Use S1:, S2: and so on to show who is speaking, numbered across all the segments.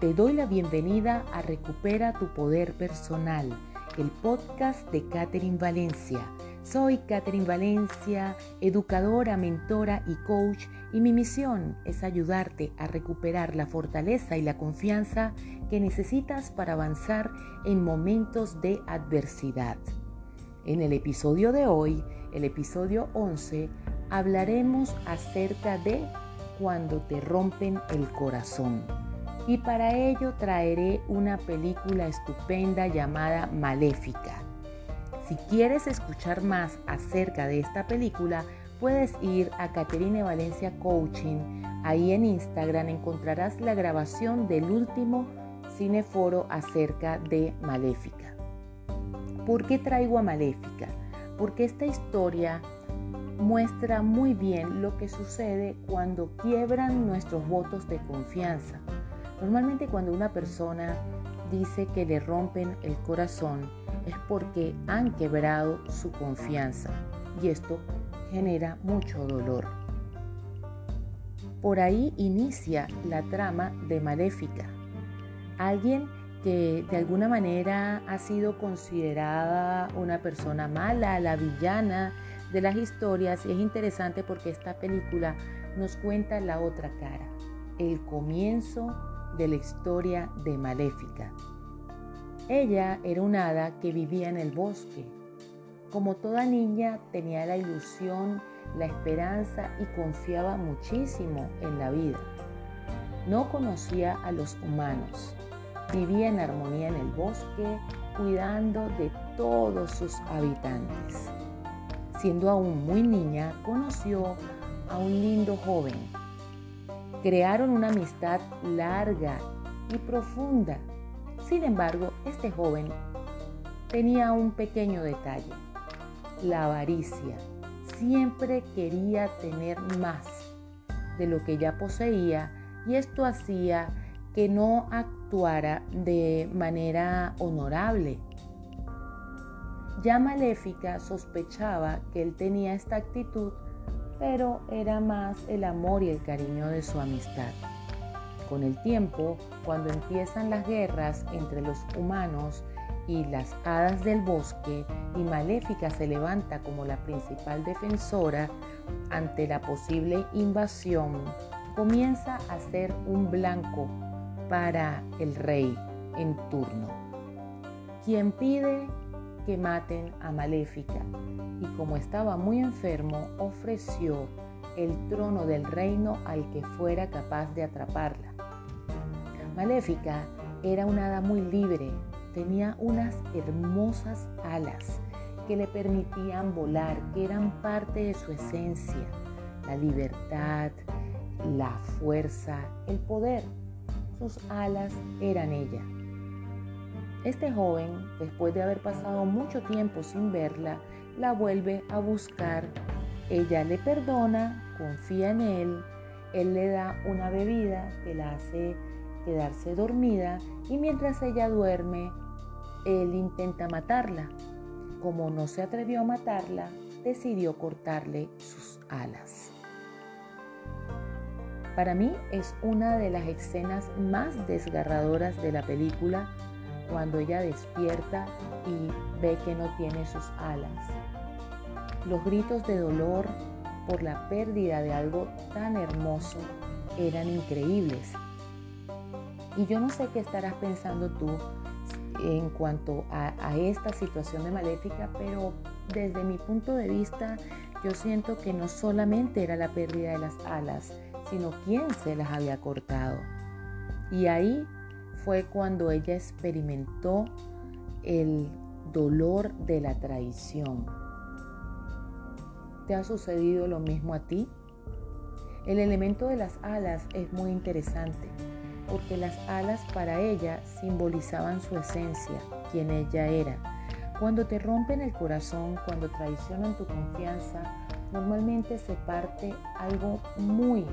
S1: Te doy la bienvenida a Recupera tu Poder Personal, el podcast de Catherine Valencia. Soy Catherine Valencia, educadora, mentora y coach, y mi misión es ayudarte a recuperar la fortaleza y la confianza que necesitas para avanzar en momentos de adversidad. En el episodio de hoy, el episodio 11, hablaremos acerca de cuando te rompen el corazón y para ello traeré una película estupenda llamada Maléfica. Si quieres escuchar más acerca de esta película, puedes ir a Caterine Valencia Coaching. Ahí en Instagram encontrarás la grabación del último cineforo acerca de Maléfica. ¿Por qué traigo a Maléfica? Porque esta historia muestra muy bien lo que sucede cuando quiebran nuestros votos de confianza Normalmente cuando una persona dice que le rompen el corazón es porque han quebrado su confianza y esto genera mucho dolor. Por ahí inicia la trama de Maléfica. Alguien que de alguna manera ha sido considerada una persona mala, la villana de las historias y es interesante porque esta película nos cuenta la otra cara, el comienzo de la historia de Maléfica. Ella era una hada que vivía en el bosque. Como toda niña tenía la ilusión, la esperanza y confiaba muchísimo en la vida. No conocía a los humanos. Vivía en armonía en el bosque, cuidando de todos sus habitantes. Siendo aún muy niña, conoció a un lindo joven Crearon una amistad larga y profunda. Sin embargo, este joven tenía un pequeño detalle, la avaricia. Siempre quería tener más de lo que ya poseía y esto hacía que no actuara de manera honorable. Ya Maléfica sospechaba que él tenía esta actitud pero era más el amor y el cariño de su amistad. Con el tiempo, cuando empiezan las guerras entre los humanos y las hadas del bosque, y Maléfica se levanta como la principal defensora ante la posible invasión, comienza a ser un blanco para el rey en turno, quien pide que maten a Maléfica y como estaba muy enfermo, ofreció el trono del reino al que fuera capaz de atraparla. Maléfica era una hada muy libre, tenía unas hermosas alas que le permitían volar, que eran parte de su esencia, la libertad, la fuerza, el poder. Sus alas eran ella. Este joven, después de haber pasado mucho tiempo sin verla, la vuelve a buscar. Ella le perdona, confía en él, él le da una bebida que la hace quedarse dormida y mientras ella duerme, él intenta matarla. Como no se atrevió a matarla, decidió cortarle sus alas. Para mí es una de las escenas más desgarradoras de la película cuando ella despierta y ve que no tiene sus alas. Los gritos de dolor por la pérdida de algo tan hermoso eran increíbles. Y yo no sé qué estarás pensando tú en cuanto a, esta situación de maléfica, pero desde mi punto de vista yo siento que no solamente era la pérdida de las alas, sino quién se las había cortado. Y ahí fue cuando ella experimentó el dolor de la traición. ¿Te ha sucedido lo mismo a ti? El elemento de las alas es muy interesante porque las alas para ella simbolizaban su esencia, quien ella era. Cuando te rompen el corazón, cuando traicionan tu confianza, normalmente se parte algo muy,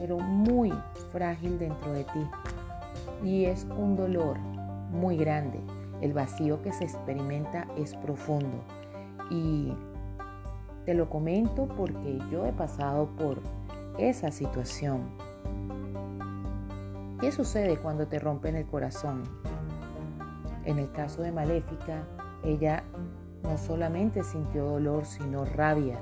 S1: pero muy frágil dentro de ti y es un dolor muy grande. El vacío que se experimenta es profundo y te lo comento porque yo he pasado por esa situación. ¿Qué sucede cuando te rompen el corazón? En el caso de Maléfica, ella no solamente sintió dolor, sino rabia.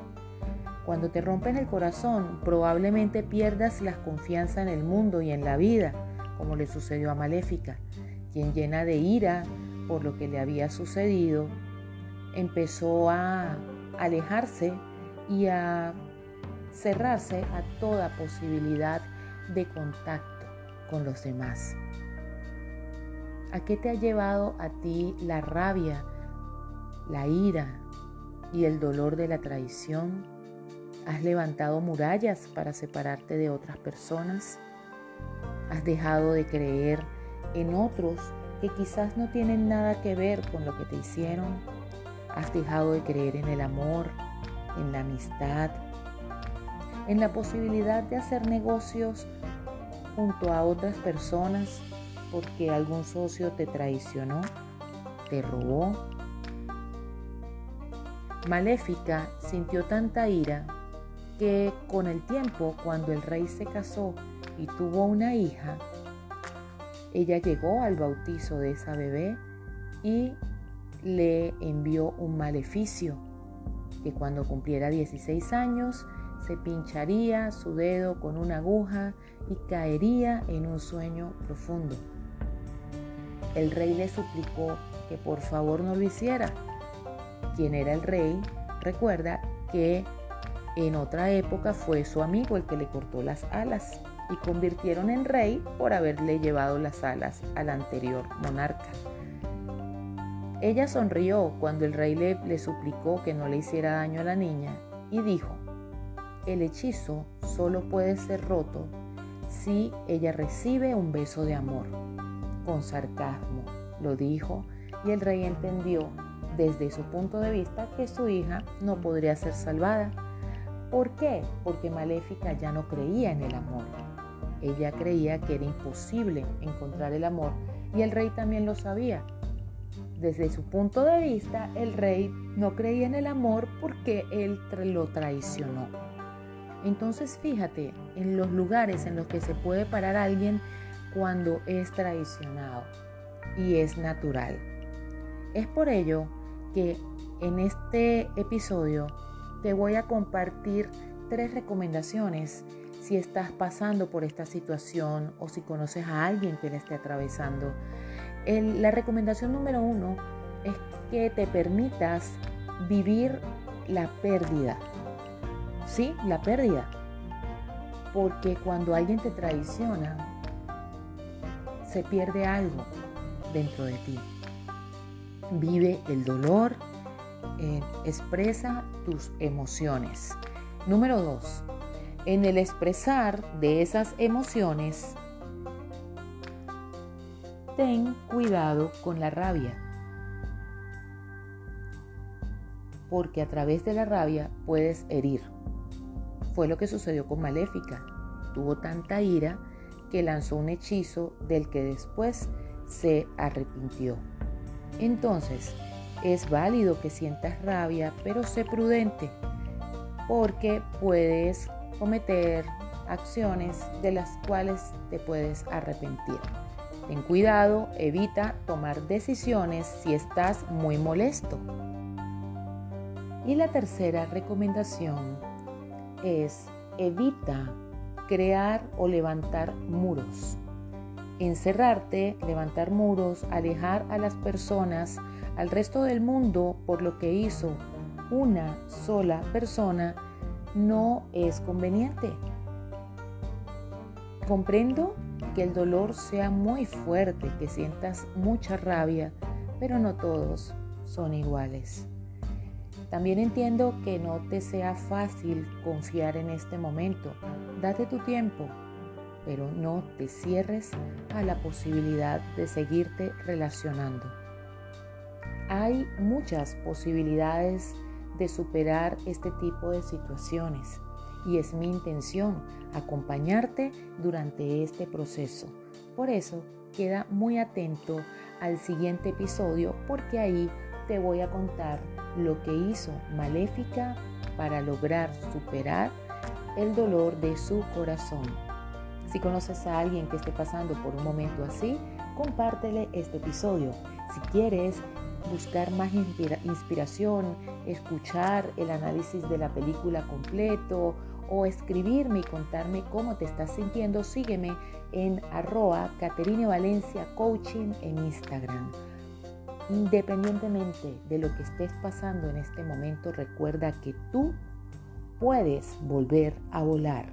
S1: Cuando te rompen el corazón, probablemente pierdas la confianza en el mundo y en la vida, como le sucedió a Maléfica, quien llena de ira por lo que le había sucedido, empezó a alejarse y a cerrarse a toda posibilidad de contacto con los demás. ¿A qué te ha llevado a ti la rabia, la ira y el dolor de la traición? ¿Has levantado murallas para separarte de otras personas? ¿Has dejado de creer en otros que quizás no tienen nada que ver con lo que te hicieron? ¿Has dejado de creer en el amor, en la amistad, en la posibilidad de hacer negocios junto a otras personas porque algún socio te traicionó, te robó? Maléfica sintió tanta ira que con el tiempo, cuando el rey se casó y tuvo una hija, ella llegó al bautizo de esa bebé y le envió un maleficio, que cuando cumpliera 16 años se pincharía su dedo con una aguja y caería en un sueño profundo. El rey le suplicó que por favor no lo hiciera. Quien era el rey, recuerda que en otra época fue su amigo el que le cortó las alas y convirtieron en rey por haberle llevado las alas al anterior monarca. Ella sonrió cuando el rey le, suplicó que no le hiciera daño a la niña y dijo, el hechizo solo puede ser roto si ella recibe un beso de amor. Con sarcasmo lo dijo y el rey entendió desde su punto de vista que su hija no podría ser salvada ¿Por qué? Porque Maléfica ya no creía en el amor. Ella creía que era imposible encontrar el amor y el rey también lo sabía. Desde su punto de vista, el rey no creía en el amor porque él lo traicionó. Entonces fíjate en los lugares en los que se puede parar alguien cuando es traicionado y es natural. Es por ello que en este episodio te voy a compartir tres recomendaciones si estás pasando por esta situación o si conoces a alguien que la esté atravesando. la recomendación número uno es que te permitas vivir la pérdida. Sí, la pérdida. Porque cuando alguien te traiciona, se pierde algo dentro de ti. Vive el dolor, eh, expresa tus emociones. Número dos, en el expresar de esas emociones, ten cuidado con la rabia. Porque a través de la rabia puedes herir. Fue lo que sucedió con Maléfica. Tuvo tanta ira que lanzó un hechizo del que después se arrepintió. Entonces, es válido que sientas rabia, pero sé prudente porque puedes cometer acciones de las cuales te puedes arrepentir. Ten cuidado, evita tomar decisiones si estás muy molesto. Y la tercera recomendación es evita crear o levantar muros. Encerrarte, levantar muros, alejar a las personas al resto del mundo por lo que hizo una sola persona no es conveniente. Comprendo que el dolor sea muy fuerte, que sientas mucha rabia, pero no todos son iguales. También entiendo que no te sea fácil confiar en este momento. Date tu tiempo, pero no te cierres a la posibilidad de seguirte relacionando. Hay muchas posibilidades de superar este tipo de situaciones y es mi intención acompañarte durante este proceso. Por eso, queda muy atento al siguiente episodio porque ahí te voy a contar lo que hizo Maléfica para lograr superar el dolor de su corazón. Si conoces a alguien que esté pasando por un momento así, compártele este episodio. Si quieres buscar más inspiración, escuchar el análisis de la película completo o escribirme y contarme cómo te estás sintiendo, sígueme en arroba Caterine Valencia Coaching en Instagram. Independientemente de lo que estés pasando en este momento, recuerda que tú puedes volver a volar.